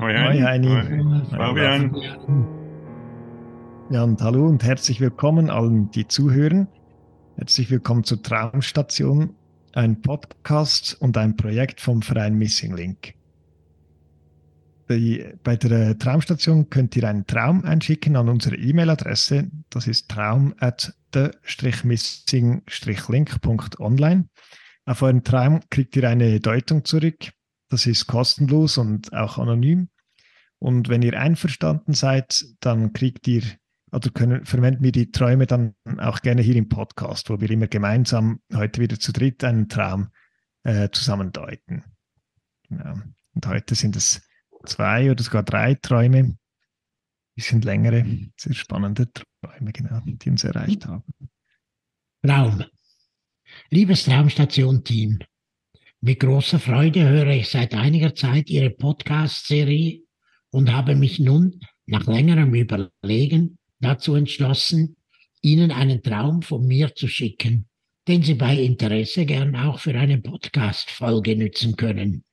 Hoi, Hoi, Heini. Hoi. Fabian. Ja, und hallo und herzlich willkommen allen, die zuhören. Herzlich willkommen zur Traumstation, ein Podcast und ein Projekt vom Verein Missing Link. Die, bei der Traumstation könnt ihr einen Traum einschicken an unsere E-Mail-Adresse. Das ist traum at the-missing-link.online. Auf euren Traum kriegt ihr eine Deutung zurück. Das ist kostenlos und auch anonym. Und wenn ihr einverstanden seid, dann kriegt ihr oder können, verwenden wir die Träume dann auch gerne hier im Podcast, wo wir immer gemeinsam heute wieder zu dritt einen Traum äh, zusammen deuten. Genau. Und heute sind es zwei oder sogar drei Träume, bisschen längere, sehr spannende Träume, genau, die uns erreicht haben. Traum. Liebes Traumstation-Team, mit großer Freude höre ich seit einiger Zeit Ihre Podcast-Serie und habe mich nun nach längerem Überlegen dazu entschlossen, Ihnen einen Traum von mir zu schicken, den Sie bei Interesse gern auch für eine Podcast-Folge nützen können.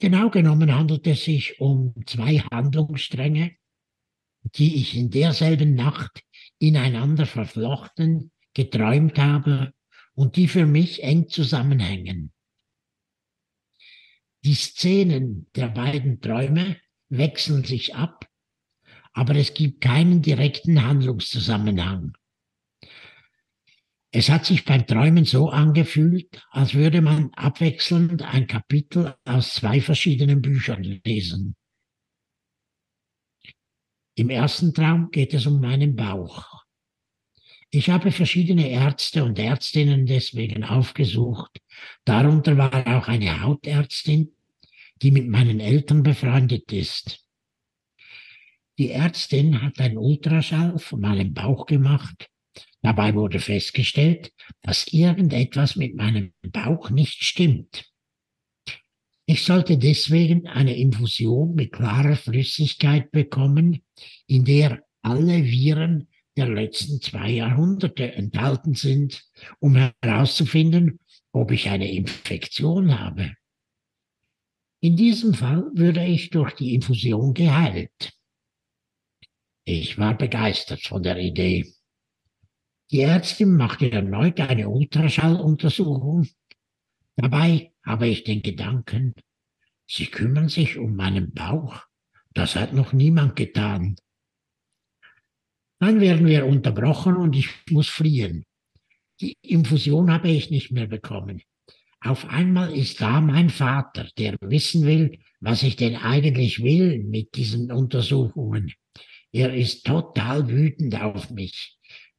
Genau genommen handelt es sich um zwei Handlungsstränge, die ich in derselben Nacht ineinander verflochten geträumt habe und die für mich eng zusammenhängen. Die Szenen der beiden Träume wechseln sich ab aber es gibt keinen direkten Handlungszusammenhang. Es hat sich beim Träumen so angefühlt, als würde man abwechselnd ein Kapitel aus zwei verschiedenen Büchern lesen. Im ersten Traum geht es um meinen Bauch. Ich habe verschiedene Ärzte und Ärztinnen deswegen aufgesucht. Darunter war auch eine Hautärztin, die mit meinen Eltern befreundet ist. Die Ärztin hat einen Ultraschall von meinem Bauch gemacht. Dabei wurde festgestellt, dass irgendetwas mit meinem Bauch nicht stimmt. Ich sollte deswegen eine Infusion mit klarer Flüssigkeit bekommen, in der alle Viren der letzten zwei Jahrhunderte enthalten sind, um herauszufinden, ob ich eine Infektion habe. In diesem Fall würde ich durch die Infusion geheilt. Ich war begeistert von der Idee. Die Ärztin machte erneut eine Ultraschalluntersuchung. Dabei habe ich den Gedanken, Sie kümmern sich um meinen Bauch. Das hat noch niemand getan. Dann werden wir unterbrochen und ich muss fliehen. Die Infusion habe ich nicht mehr bekommen. Auf einmal ist da mein Vater, der wissen will, was ich denn eigentlich will mit diesen Untersuchungen. Er ist total wütend auf mich,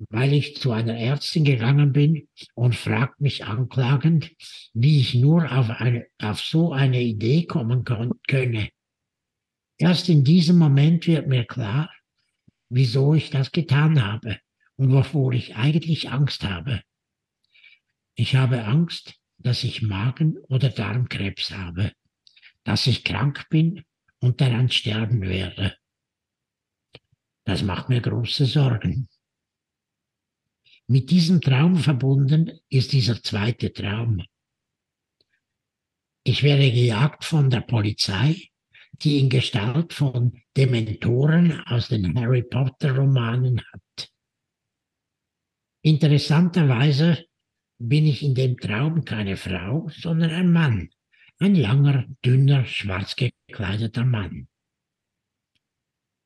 weil ich zu einer Ärztin gegangen bin und fragt mich anklagend, wie ich nur auf, eine, auf so eine Idee kommen könne. Erst in diesem Moment wird mir klar, wieso ich das getan habe und wovor ich eigentlich Angst habe. Ich habe Angst, dass ich Magen- oder Darmkrebs habe, dass ich krank bin und daran sterben werde. Das macht mir große Sorgen. Mit diesem Traum verbunden ist dieser zweite Traum. Ich werde gejagt von der Polizei, die in Gestalt von Dementoren aus den Harry Potter Romanen hat. Interessanterweise bin ich in dem Traum keine Frau, sondern ein Mann, ein langer, dünner, schwarz gekleideter Mann.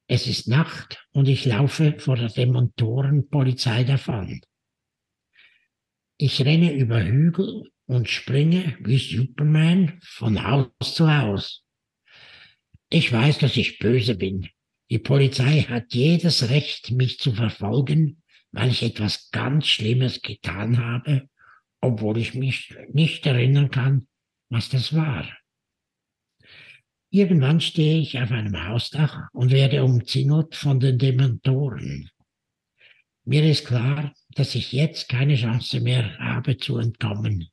Es ist Nacht und ich laufe vor der Demontorenpolizei davon. Ich renne über Hügel und springe wie Superman von Haus zu Haus. Ich weiß, dass ich böse bin. Die Polizei hat jedes Recht, mich zu verfolgen, weil ich etwas ganz Schlimmes getan habe, obwohl ich mich nicht erinnern kann, was das war. Irgendwann stehe ich auf einem Hausdach und werde umzingelt von den Dementoren. Mir ist klar, dass ich jetzt keine Chance mehr habe zu entkommen.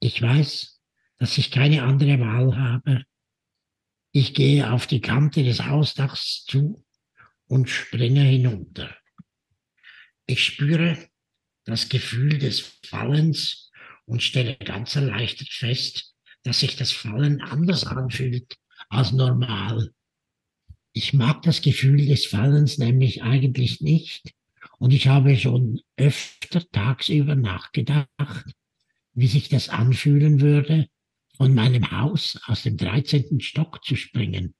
Ich weiß, dass ich keine andere Wahl habe. Ich gehe auf die Kante des Hausdachs zu und springe hinunter. Ich spüre das Gefühl des Fallens und stelle ganz erleichtert fest, dass sich das Fallen anders anfühlt als normal. Ich mag das Gefühl des Fallens nämlich eigentlich nicht und ich habe schon öfter tagsüber nachgedacht, wie sich das anfühlen würde, von meinem Haus aus dem 13. Stock zu springen.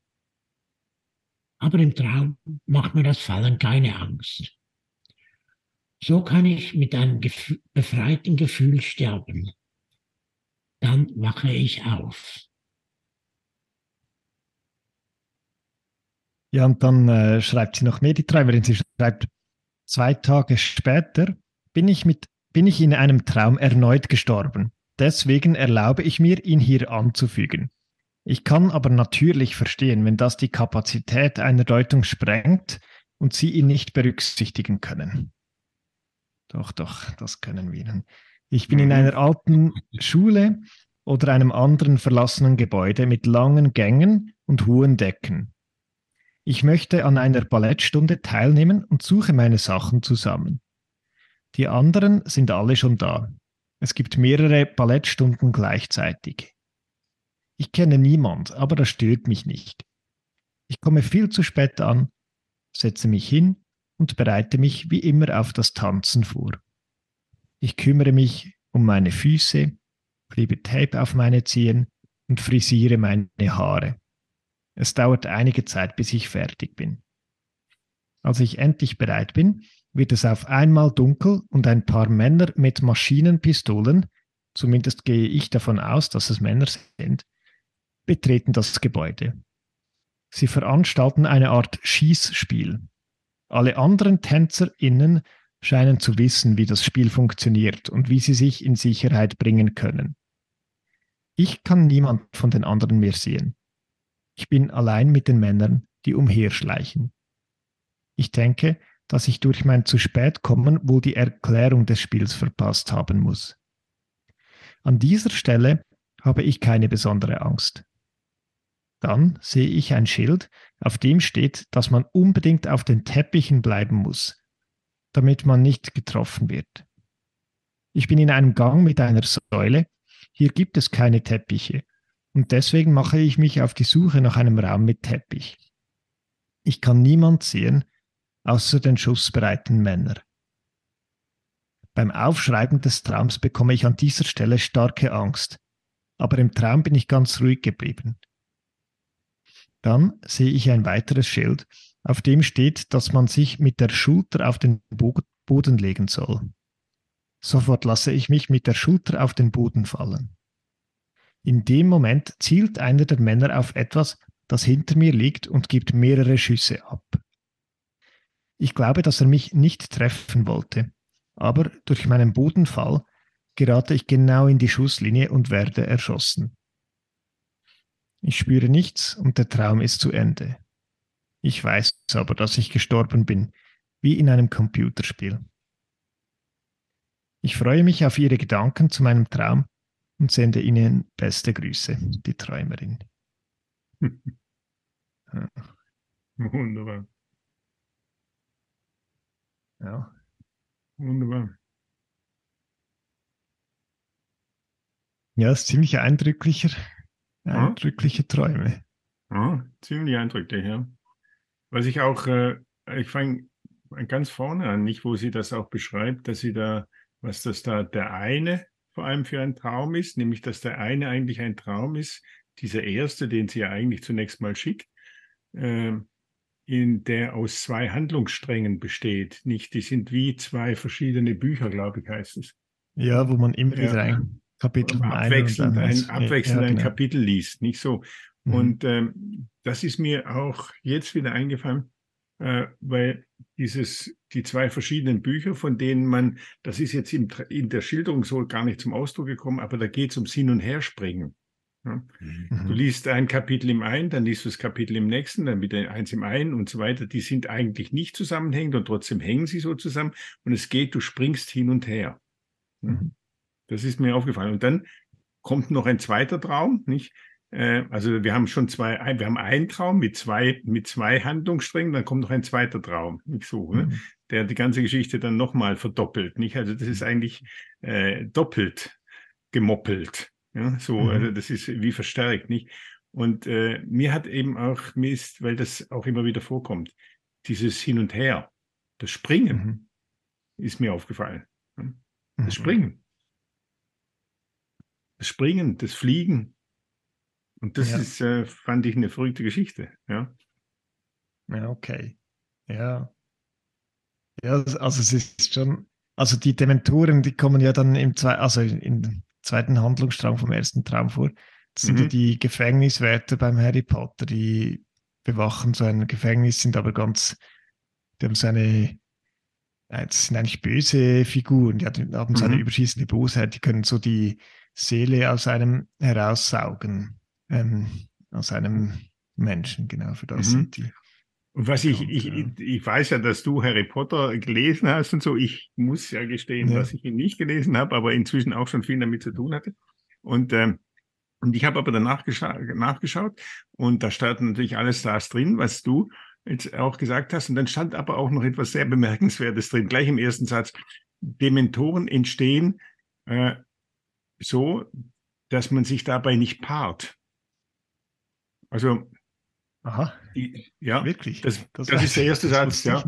Aber im Traum macht mir das Fallen keine Angst. So kann ich mit einem befreiten Gefühl sterben dann wache ich auf. Ja, und dann äh, schreibt sie noch mehr, die Träumerin. Sie schreibt, zwei Tage später bin ich, mit, bin ich in einem Traum erneut gestorben. Deswegen erlaube ich mir, ihn hier anzufügen. Ich kann aber natürlich verstehen, wenn das die Kapazität einer Deutung sprengt und Sie ihn nicht berücksichtigen können. Doch, doch, das können wir. Ich bin in mhm. einer alten Schule oder einem anderen verlassenen Gebäude mit langen Gängen und hohen Decken. Ich möchte an einer Ballettstunde teilnehmen und suche meine Sachen zusammen. Die anderen sind alle schon da. Es gibt mehrere Ballettstunden gleichzeitig. Ich kenne niemand, aber das stört mich nicht. Ich komme viel zu spät an, setze mich hin und bereite mich wie immer auf das Tanzen vor. Ich kümmere mich um meine Füße, klebe Tape auf meine Zehen und frisiere meine Haare. Es dauert einige Zeit, bis ich fertig bin. Als ich endlich bereit bin, wird es auf einmal dunkel und ein paar Männer mit Maschinenpistolen, zumindest gehe ich davon aus, dass es Männer sind, betreten das Gebäude. Sie veranstalten eine Art Schießspiel. Alle anderen TänzerInnen scheinen zu wissen, wie das Spiel funktioniert und wie sie sich in Sicherheit bringen können. Ich kann niemand von den anderen mehr sehen. Ich bin allein mit den Männern, die umherschleichen. Ich denke, dass ich durch mein zu spät kommen wohl die Erklärung des Spiels verpasst haben muss. An dieser Stelle habe ich keine besondere Angst. Dann sehe ich ein Schild, auf dem steht, dass man unbedingt auf den Teppichen bleiben muss, damit man nicht getroffen wird. Ich bin in einem Gang mit einer Säule. Hier gibt es keine Teppiche. Und deswegen mache ich mich auf die Suche nach einem Raum mit Teppich. Ich kann niemand sehen, außer den schussbereiten Männer. Beim Aufschreiben des Traums bekomme ich an dieser Stelle starke Angst, aber im Traum bin ich ganz ruhig geblieben. Dann sehe ich ein weiteres Schild, auf dem steht, dass man sich mit der Schulter auf den Boden legen soll. Sofort lasse ich mich mit der Schulter auf den Boden fallen. In dem Moment zielt einer der Männer auf etwas, das hinter mir liegt und gibt mehrere Schüsse ab. Ich glaube, dass er mich nicht treffen wollte, aber durch meinen Bodenfall gerate ich genau in die Schusslinie und werde erschossen. Ich spüre nichts und der Traum ist zu Ende. Ich weiß aber, dass ich gestorben bin, wie in einem Computerspiel. Ich freue mich auf Ihre Gedanken zu meinem Traum und sende Ihnen beste Grüße, die Träumerin. Wunderbar. Ja. Wunderbar. Ja, es ist ziemlich eindrücklicher, eindrückliche Träume. Ja, ziemlich eindrücklich, ja. Was ich auch, äh, ich fange ganz vorne an, nicht, wo sie das auch beschreibt, dass sie da, was das da der eine vor allem für ein Traum ist, nämlich dass der eine eigentlich ein Traum ist, dieser erste, den sie ja eigentlich zunächst mal schickt, äh, in der aus zwei Handlungssträngen besteht. Nicht, die sind wie zwei verschiedene Bücher, glaube ich, heißt es. Ja, wo man immer ja. wieder ein Kapitel abwechselnd, ein, abwechselnd ja, genau. ein Kapitel liest, nicht so. Mhm. Und ähm, das ist mir auch jetzt wieder eingefallen, äh, weil dieses, die zwei verschiedenen Bücher, von denen man, das ist jetzt in, in der Schilderung so gar nicht zum Ausdruck gekommen, aber da geht es um Hin- und Herspringen. Mhm. Du liest ein Kapitel im einen, dann liest du das Kapitel im nächsten, dann wieder eins im einen und so weiter. Die sind eigentlich nicht zusammenhängend und trotzdem hängen sie so zusammen. Und es geht, du springst hin und her. Mhm. Das ist mir aufgefallen. Und dann kommt noch ein zweiter Traum, nicht? Äh, also wir haben schon zwei, wir haben einen Traum mit zwei, mit zwei Handlungssträngen, dann kommt noch ein zweiter Traum, nicht so, ne? Mhm. der die ganze Geschichte dann nochmal verdoppelt, nicht? Also das ist eigentlich äh, doppelt gemoppelt, ja, so, Mhm. also das ist wie verstärkt, nicht? Und äh, mir hat eben auch, mir ist, weil das auch immer wieder vorkommt, dieses Hin und Her, das Springen Mhm. ist mir aufgefallen. Mhm. Das Springen. Das Springen, das Fliegen. Und das Ja. ist, äh, fand ich eine verrückte Geschichte. Ja. Ja, okay. Ja. Ja, also es ist schon, also die Dementoren, die kommen ja dann im zwei, also in- zweiten Handlungsstrang vom ersten Traum vor. Das sind ja Mhm. die Gefängniswärter beim Harry Potter, die bewachen so ein Gefängnis, sind aber ganz, die haben so eine, äh, das sind eigentlich böse Figuren, die haben haben so eine Mhm. überschießende Bosheit, die können so die Seele aus einem heraussaugen, ähm, aus einem Menschen, genau, für das Mhm. sind die. Und was ich, Und, ich, äh, ich weiß ja, dass du Harry Potter gelesen hast und so. Ich muss ja gestehen, Ja. dass ich ihn nicht gelesen habe, aber inzwischen auch schon viel damit zu tun hatte. Und, ähm, und ich habe aber danach gescha nachgeschaut und da stand natürlich alles das drin, was du jetzt auch gesagt hast. Und dann stand aber auch noch etwas sehr Bemerkenswertes drin, gleich im ersten Satz. Dementoren entstehen äh, so, dass man sich dabei nicht paart. Also, Aha, die, ja, wirklich. das, das, weiß ist der erste das Satz, ja.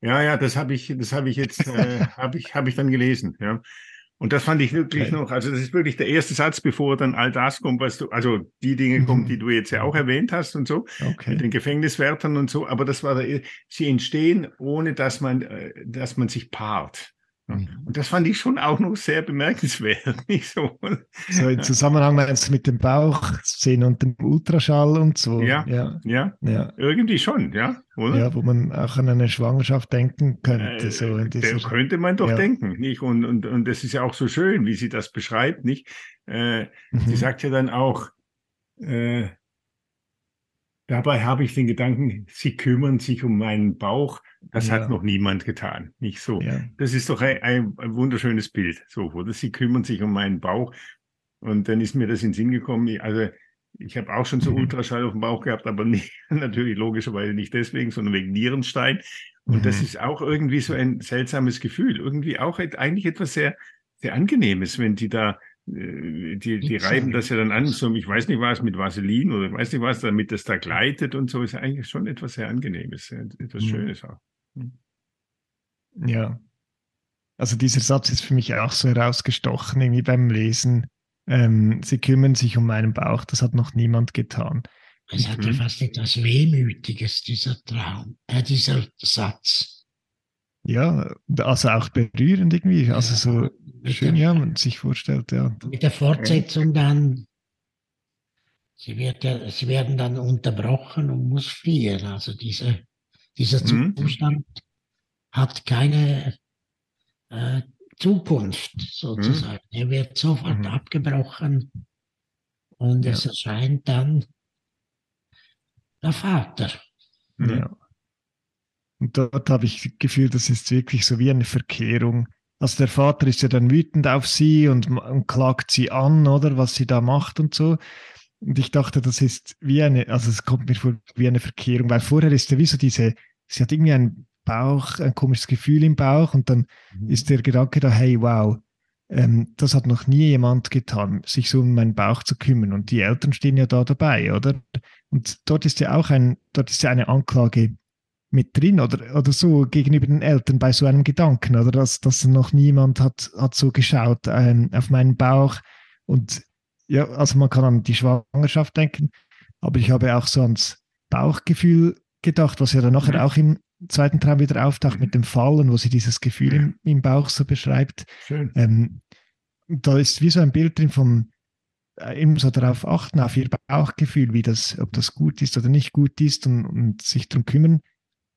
Ja, ja, das habe ich, das habe ich jetzt, äh, habe ich, habe ich dann gelesen, ja. Und das fand ich wirklich Okay. noch, also das ist wirklich der erste Satz, bevor dann all das kommt, was du, also die Dinge Mhm. kommen, die du jetzt ja auch erwähnt hast und so, mit Okay. den Gefängniswärtern und so, aber das war der, sie entstehen, ohne dass man, äh, dass man sich paart. Mhm. Und das fand ich schon auch noch sehr bemerkenswert, nicht so. So im Zusammenhang meinst du mit dem Bauchszenen und dem Ultraschall und so. Ja. ja, Ja, ja, irgendwie schon, ja, oder? ja, wo man auch an eine Schwangerschaft denken könnte. Äh, so dieser, könnte man doch ja. denken, nicht? Und, und, und das ist ja auch so schön, wie sie das beschreibt, nicht? Äh, Sie Mhm. sagt ja dann auch, äh, dabei habe ich den Gedanken, sie kümmern sich um meinen Bauch. Das Ja. hat noch niemand getan, nicht so. ja. Das ist doch ein, ein, ein wunderschönes Bild, so, oder? Sie kümmern sich um meinen Bauch. Und dann ist mir das in den Sinn gekommen, ich- also ich habe auch schon so Mhm. Ultraschall auf dem Bauch gehabt, aber nicht, natürlich logischerweise nicht deswegen, sondern wegen Nierenstein. Und das Mhm. ist auch irgendwie so ein seltsames Gefühl. Irgendwie auch eigentlich etwas sehr, sehr Angenehmes, wenn die da, die, die Pizza. reiben das ja dann an, so, ich weiß nicht was, mit Vaseline oder ich weiß nicht was, damit das da gleitet und so, ist eigentlich schon etwas sehr Angenehmes, äh, etwas. Schönes auch. Ja. Also dieser Satz ist für mich auch so herausgestochen, irgendwie beim Lesen. Ähm, sie kümmern sich um meinen Bauch, das hat noch niemand getan. Es hat ja Mhm. fast etwas Wehmütiges, dieser Traum, äh, dieser Satz. Ja, also auch berührend irgendwie. Also so schön, ja, man sich vorstellt, ja. Mit der Fortsetzung dann, sie, wird ja, sie werden dann unterbrochen und muss fliehen. Also diese, dieser Mhm. Zustand hat keine äh, Zukunft sozusagen. Er wird sofort Mhm. abgebrochen und Ja. es erscheint dann der Vater. Mhm. Ja. Und dort habe ich das Gefühl, das ist wirklich so wie eine Verkehrung. Also der Vater ist ja dann wütend auf sie und, und klagt sie an, oder was sie da macht und so. Und ich dachte, das ist wie eine, also es kommt mir vor wie eine Verkehrung, weil vorher ist ja wie so diese, sie hat irgendwie einen Bauch, ein komisches Gefühl im Bauch und dann ist der Gedanke da, hey, wow, ähm, das hat noch nie jemand getan, sich so um meinen Bauch zu kümmern. Und die Eltern stehen ja da dabei, oder? Und dort ist ja auch ein, dort ist ja eine Anklage mit drin oder, oder so gegenüber den Eltern bei so einem Gedanken, oder dass, dass noch niemand hat, hat so geschaut ähm, auf meinen Bauch. Und ja, also man kann an die Schwangerschaft denken, aber ich habe auch so ans Bauchgefühl gedacht, was ja dann nachher Mhm. auch im zweiten Traum wieder auftaucht mit dem Fallen, wo sie dieses Gefühl im, im Bauch so beschreibt. Schön. Ähm, da ist wie so ein Bild drin vom äh, eben so darauf achten, auf ihr Bauchgefühl, wie das, ob das gut ist oder nicht gut ist und, und sich darum kümmern.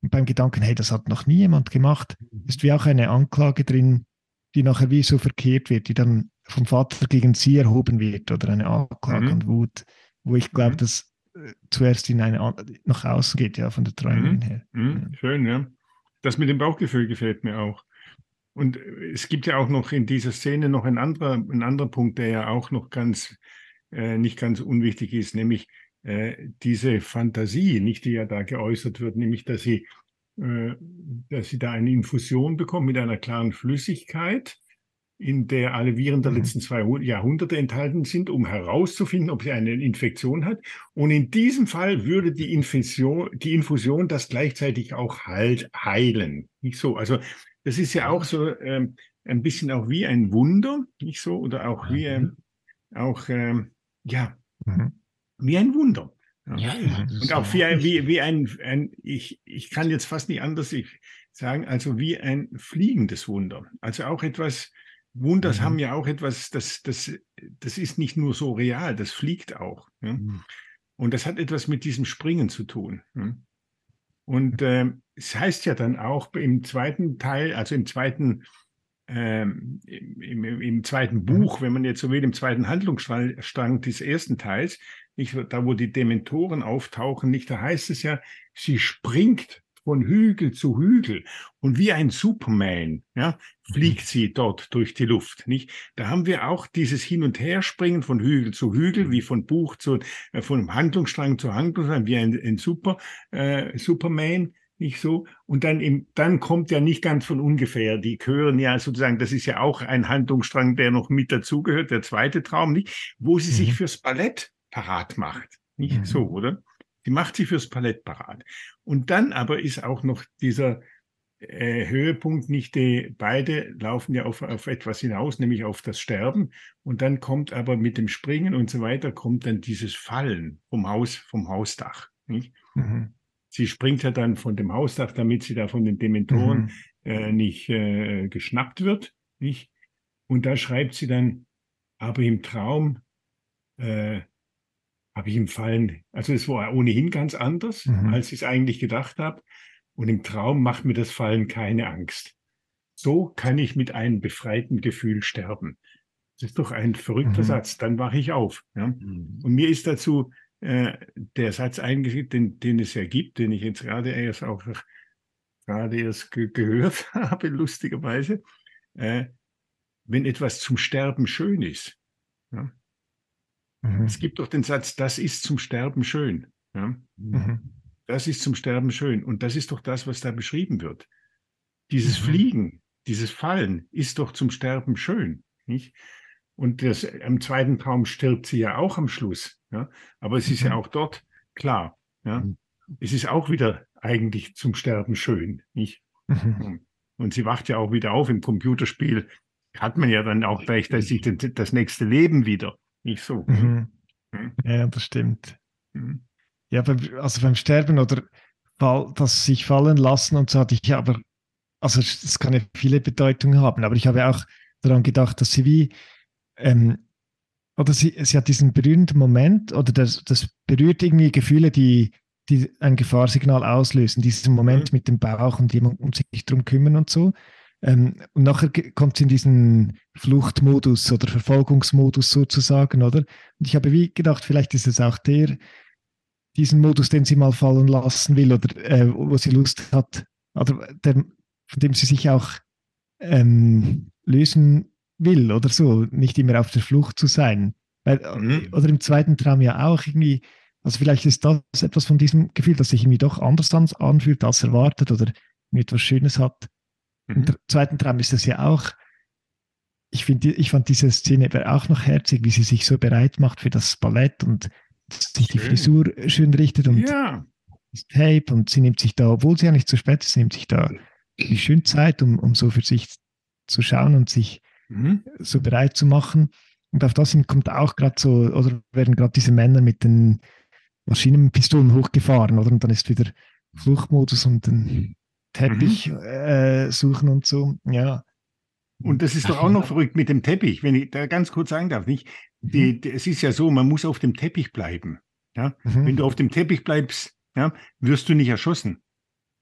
Und beim Gedanken, hey, das hat noch nie jemand gemacht, ist wie auch eine Anklage drin, die nachher wie so verkehrt wird, die dann vom Vater gegen sie erhoben wird oder eine Anklage Mhm. und Wut, wo ich glaube, Mhm. dass äh, zuerst in eine an- nach außen geht, ja, von der Träumerin her. Mhm, schön, ja. Das mit dem Bauchgefühl gefällt mir auch. Und äh, es gibt ja auch noch in dieser Szene noch ein anderer, ein anderer Punkt, der ja auch noch ganz, äh, nicht ganz unwichtig ist, nämlich äh, diese Fantasie, nicht die ja da geäußert wird, nämlich dass sie, äh, dass sie da eine Infusion bekommt mit einer klaren Flüssigkeit, in der alle Viren der Mhm. letzten zwei Hu- Jahrhunderte enthalten sind, um herauszufinden, ob sie eine Infektion hat. Und in diesem Fall würde die Infusion, die Infusion das gleichzeitig auch halt heilen. Nicht so. Also das ist ja auch so ähm, ein bisschen auch wie ein Wunder, nicht so? Oder auch wie ähm, auch ähm, ja Mhm. Wie ein Wunder. Ja. Und auch wie ein, wie, wie ein, ein ich, ich kann jetzt fast nicht anders sagen, also wie ein fliegendes Wunder. Also auch etwas, Wunders Mhm. haben ja auch etwas, das, das, das ist nicht nur so real, das fliegt auch. Ja? Mhm. Und das hat etwas mit diesem Springen zu tun. Ja? Und ähm, es heißt ja dann auch im zweiten Teil, also im zweiten, ähm, im, im, im zweiten Buch, wenn man jetzt so will, im zweiten Handlungsstrang des ersten Teils, nicht, da wo die Dementoren auftauchen, nicht, da heißt es ja, sie springt von Hügel zu Hügel und wie ein Superman, ja, fliegt sie dort durch die Luft, nicht? Da haben wir auch dieses Hin- und Herspringen von Hügel zu Hügel, wie von Buch zu, äh, von Handlungsstrang zu Handlungsstrang, wie ein, ein Super, äh, Superman, nicht so? Und dann im, dann kommt ja nicht ganz von ungefähr. Die gehören ja sozusagen, das ist ja auch ein Handlungsstrang, der noch mit dazugehört, der zweite Traum, nicht? Wo sie sich Mhm. fürs Ballett parat macht. Nicht Mhm. so, oder? Sie macht sich fürs Ballett parat. Und dann aber ist auch noch dieser äh, Höhepunkt, nicht die, beide laufen ja auf, auf etwas hinaus, nämlich auf das Sterben. Und dann kommt aber mit dem Springen und so weiter, kommt dann dieses Fallen vom Haus, vom Hausdach. Mhm. Sie springt ja dann von dem Hausdach, damit sie da von den Dementoren Mhm. äh, nicht äh, geschnappt wird. Nicht? Und da schreibt sie dann, aber im Traum äh, habe ich im Fallen, also es war ohnehin ganz anders, Mhm. als ich es eigentlich gedacht habe. Und im Traum macht mir das Fallen keine Angst. So kann ich mit einem befreiten Gefühl sterben. Das ist doch ein verrückter Mhm. Satz. Dann wache ich auf. Ja? Mhm. Und mir ist dazu äh, der Satz eingeschickt, den, den es ja gibt, den ich jetzt gerade erst auch gerade erst ge gehört habe, lustigerweise. Äh, wenn etwas zum Sterben schön ist. Ja? Mhm. Es gibt doch den Satz, das ist zum Sterben schön. Ja? Mhm. Das ist zum Sterben schön. Und das ist doch das, was da beschrieben wird. Dieses Mhm. Fliegen, dieses Fallen ist doch zum Sterben schön. Nicht? Und das, im zweiten Traum stirbt sie ja auch am Schluss. Ja? Aber es ist ja Mhm. auch dort klar. Ja? Mhm. Es ist auch wieder eigentlich zum Sterben schön. Nicht? Mhm. Und sie wacht ja auch wieder auf im Computerspiel. Hat man ja dann auch gleich das, das nächste Leben wieder. Nicht so. Mhm. Mhm. Ja, das stimmt. Mhm. Ja, also beim Sterben oder das sich fallen lassen und so hatte ich ja aber, also es kann ja viele Bedeutungen haben, aber ich habe auch daran gedacht, dass sie wie, ähm, oder sie, sie hat diesen berührenden Moment oder das, das berührt irgendwie Gefühle, die, die ein Gefahrsignal auslösen, diesen Moment mit dem Bauch und jemand um sich drum kümmern und so. Ähm, und nachher kommt sie in diesen Fluchtmodus oder Verfolgungsmodus sozusagen, oder? Und ich habe wie gedacht, vielleicht ist es auch der, diesen Modus, den sie mal fallen lassen will oder äh, wo sie Lust hat, oder der, von dem sie sich auch ähm, lösen will oder so, nicht immer auf der Flucht zu sein. Weil, Mhm. Oder im zweiten Traum ja auch irgendwie, also vielleicht ist das etwas von diesem Gefühl, das sich irgendwie doch anders an, anfühlt als erwartet oder etwas Schönes hat. Im Mhm. dr- zweiten Traum ist das ja auch, ich, finde, ich fand diese Szene aber auch noch herzig, wie sie sich so bereit macht für das Ballett und sich die Schön. Frisur schön richtet und Ja. das Tape und sie nimmt sich da, obwohl sie ja nicht zu spät ist, sie nimmt sich da die schön Zeit, um, um so für sich zu schauen und sich Mhm. so bereit zu machen. Und auf das hin kommt auch gerade so, oder werden gerade diese Männer mit den Maschinenpistolen hochgefahren, oder? Und dann ist wieder Fluchtmodus und den Teppich äh, suchen und so. Ja. Und das ist doch auch noch verrückt mit dem Teppich, wenn ich da ganz kurz sagen darf, nicht? Die, die, es ist ja so, man muss auf dem Teppich bleiben. Ja? Mhm. Wenn du auf dem Teppich bleibst, ja, wirst du nicht erschossen.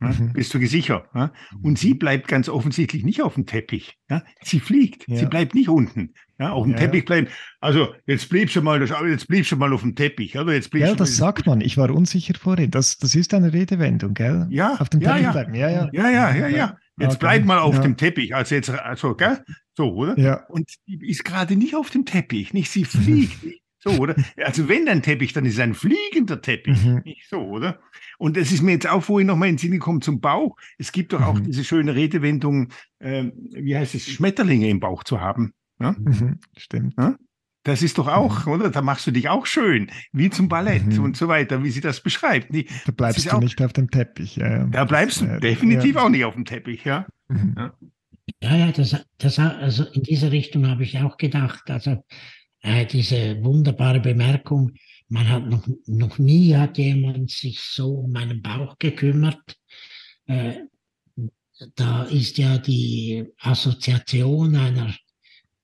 Ja? Mhm. Bist du gesichert. Ja? Und sie bleibt ganz offensichtlich nicht auf dem Teppich. Ja? Sie fliegt, sie bleibt nicht unten. Ja? Ja, auf dem Ja, Teppich bleiben. Also jetzt bliebst du mal, jetzt bliebst du mal auf dem Teppich, oder? Jetzt du das sagt man. Ich war unsicher vorhin. Das, das ist eine Redewendung, gell? Ja, Auf dem ja, Teppich ja. bleiben. Ja, ja. Ja, ja, ja, ja. Jetzt Okay. bleib mal auf Ja. dem Teppich. Also jetzt, also, gell? So, oder? Ja. Und ist gerade nicht auf dem Teppich, nicht? Sie fliegt. nicht so, oder? Also wenn ein Teppich, dann ist es ein fliegender Teppich. Mhm. Nicht so, oder? Und es ist mir jetzt auch vorhin nochmal in den Sinn gekommen zum Bauch. Es gibt doch auch Mhm. diese schöne Redewendung, ähm, wie heißt es, Schmetterlinge im Bauch zu haben. Ja? Mhm. Stimmt. Das ist doch auch, oder? Da machst du dich auch schön, wie zum Ballett Mhm. und so weiter, wie sie das beschreibt. Die- Da bleibst du auch- nicht auf dem Teppich. Ja, ja. Da bleibst du Äh, definitiv ja. auch nicht auf dem Teppich, ja. Mhm. Ja, ja, das, das, also in diese Richtung habe ich auch gedacht. Also äh, diese wunderbare Bemerkung, man hat noch, noch nie hat jemand sich so um meinen Bauch gekümmert. Äh, da ist ja die Assoziation einer,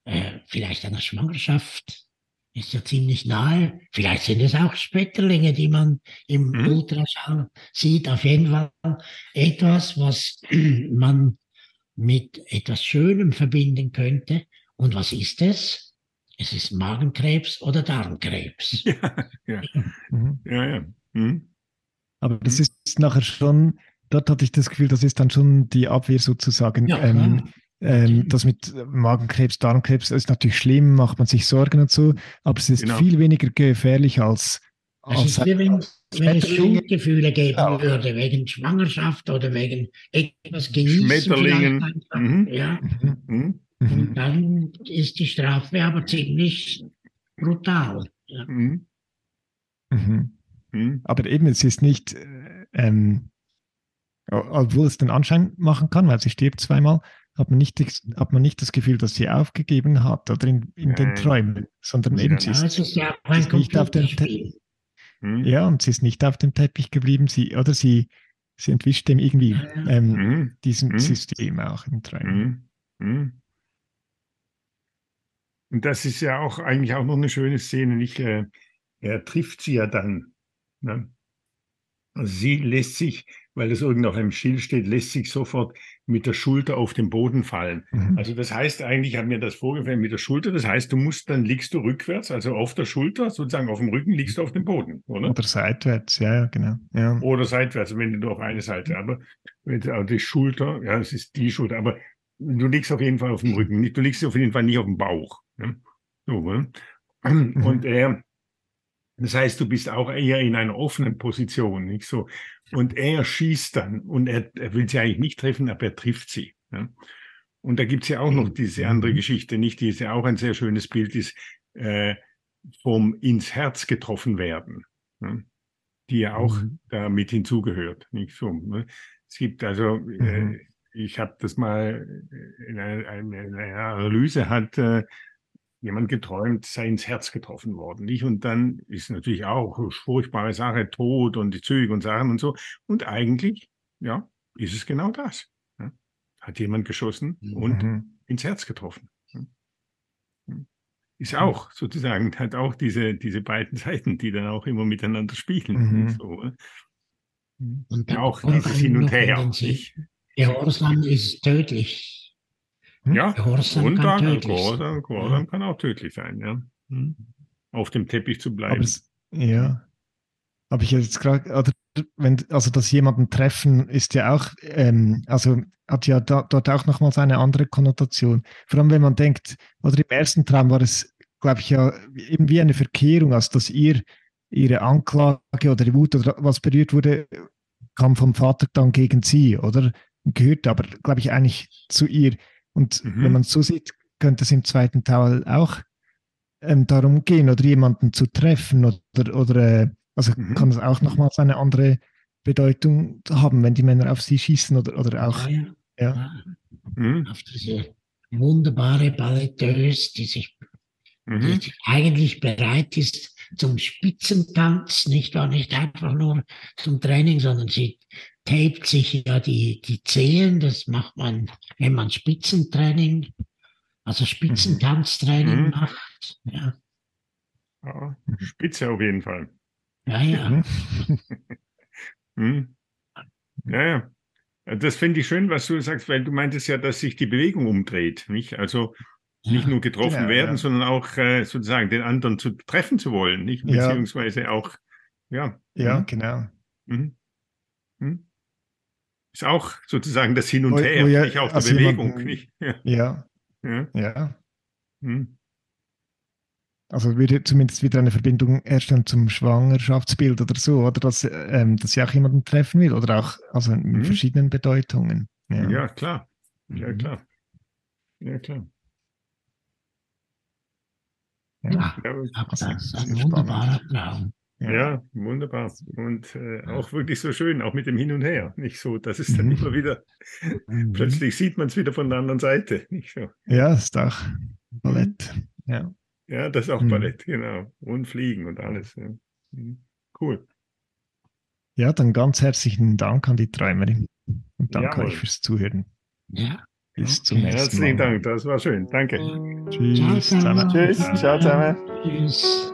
äh, vielleicht einer Schwangerschaft, ist ja ziemlich nahe. Vielleicht sind es auch Spetterlinge, die man im Mhm. Ultraschall sieht. Auf jeden Fall etwas, was man mit etwas Schönem verbinden könnte. Und was ist es? Es ist Magenkrebs oder Darmkrebs. Ja, ja, Mhm. ja. ja. Hm? Aber das Mhm. ist nachher schon, dort hatte ich das Gefühl, das ist dann schon die Abwehr sozusagen. Ja, ähm, ähm, das mit Magenkrebs, Darmkrebs ist natürlich schlimm, macht man sich Sorgen und so, aber es ist Genau. viel weniger gefährlich als, Es als ist wie wenn, wenn es. Schuldgefühle geben Ja. würde, wegen Schwangerschaft oder wegen etwas genießen. Schmetterlingen. Mhm. Ja, Mhm. Hm? Mhm. und dann ist die Strafe aber ziemlich brutal. Ja. Hm? Mhm. Hm? Aber eben, es ist nicht, äh, ähm, obwohl es den Anschein machen kann, weil sie stirbt zweimal, hat man nicht, das- hat man nicht das Gefühl, dass sie aufgegeben hat oder in, in den. Träumen, sondern Ja, eben sie ist, es ist ja ist nicht auf dem Te- Computerspiel. Hm? ja, und sie ist nicht auf dem Teppich geblieben, sie, oder sie, sie entwischt dem irgendwie Ja, ja. ähm, Hm? diesem Mhm. System auch im Träumen. Hm? Hm? Und das ist ja auch eigentlich auch noch eine schöne Szene, nicht? Äh, er trifft sie ja dann. Ne? Sie lässt sich, weil es irgendwo auf einem Schild steht, lässt sich sofort mit der Schulter auf den Boden fallen. Mhm. Also das heißt eigentlich, hat mir das vorgefallen mit der Schulter, das heißt, du musst, dann liegst du rückwärts, also auf der Schulter, sozusagen auf dem Rücken liegst du auf dem Boden, oder? Oder seitwärts, ja, ja, genau. Ja. Oder seitwärts, wenn du auf eine Seite, aber wenn du- also die Schulter, ja, es ist die Schulter, aber du liegst auf jeden Fall auf dem Rücken, du liegst auf jeden Fall nicht auf dem Bauch. Ne? So, oder? Und er, das heißt, du bist auch eher in einer offenen Position, nicht so. Und er schießt dann und er, er will sie eigentlich nicht treffen, aber er trifft sie. Ne? Und da gibt's ja auch noch diese andere Mhm. Geschichte, nicht, die ist ja auch ein sehr schönes Bild ist, äh, vom ins Herz getroffen werden. Ne? Die ja auch Mhm. da mit hinzugehört, nicht so. Ne? Es gibt also, äh, Mhm. ich habe das mal in einer, in einer Analyse hat äh, jemand geträumt, sei ins Herz getroffen worden, nicht? Und dann ist natürlich auch furchtbare Sache, Tod und die Züge und Sachen und so. Und eigentlich, ja, ist es genau das. Ja? Hat jemand geschossen und Mhm. ins Herz getroffen. Ist auch sozusagen, hat auch diese, diese beiden Seiten, die dann auch immer miteinander spielen. Mhm. So? Und ja, auch dieses Hin und Her. nicht? Gehorsam ist tödlich. Ja, Gehorsam und kann dann. Gehorsam, Gehorsam kann auch tödlich sein, ja. Mhm. Auf dem Teppich zu bleiben. es, ja. Aber ich jetzt gerade, wenn, also das jemanden treffen ist ja auch, ähm, also hat ja da, dort auch nochmals eine andere Konnotation. Vor allem, wenn man denkt, oder im ersten Traum war es, glaube ich, ja eben wie eine Verkehrung, also dass ihr ihre Anklage oder die Wut oder was berührt wurde, kam vom Vater dann gegen sie, oder? Gehört aber, glaube ich, eigentlich zu ihr. Und Mhm. wenn man es so sieht, könnte es im zweiten Teil auch ähm, darum gehen oder jemanden zu treffen oder, oder äh, also Mhm. kann es auch nochmals eine andere Bedeutung haben, wenn die Männer auf sie schießen oder, oder auch, Ja, ja. ja. Mhm. Auf diese wunderbare Balletteuse, die sich Mhm. die eigentlich bereit ist zum Spitzentanz, nicht wahr? Nicht einfach nur zum Training, sondern sie tapet sich ja die, die Zehen. Das macht man, wenn man Spitzentraining, also Spitzentanztraining Mhm. macht. Ja, Ja, spitze auf jeden Fall. ja. ja. Mhm. Mhm. Ja, ja. Das finde ich schön, was du sagst, weil du meintest ja, dass sich die Bewegung umdreht, nicht? Also nicht nur getroffen Genau, werden, ja. sondern auch äh, sozusagen den anderen zu treffen zu wollen, nicht? Ja. Beziehungsweise auch, ja. Ja, Mhm. genau. Mhm. Mhm. Ist auch sozusagen das Hin und Wo- Her, wo ja nicht auch die als Bewegung, jemanden- nicht? Ja. Ja, Ja. ja. Mhm. Also würde zumindest wieder eine Verbindung herstellen zum Schwangerschaftsbild oder so, oder dass, ähm, dass sie auch jemanden treffen will, oder auch also in Mhm. verschiedenen Bedeutungen. Ja. ja, klar. Ja, Mhm. klar. Ja, klar. Ja, Ja, aber das ist ein wunderbarer Traum. Ja, wunderbar. Und äh, auch wirklich so schön, auch mit dem Hin und Her. Nicht so, dass es dann Mhm. immer wieder, Mhm. plötzlich sieht man es wieder von der anderen Seite. Nicht so. Ja, ist auch Ballett. Ja. Ja, das ist auch Mhm. Ballett, genau. Und Fliegen und alles. Ja. Mhm. Cool. ja, dann ganz herzlichen Dank an die Träumerin. Und danke Jawohl. euch fürs Zuhören. Ja. Bis zum nächsten Herzlichen Mal. Dank, das war schön. Danke. Tschüss. Ciao. Tschüss, ciao zusammen. Tschüss.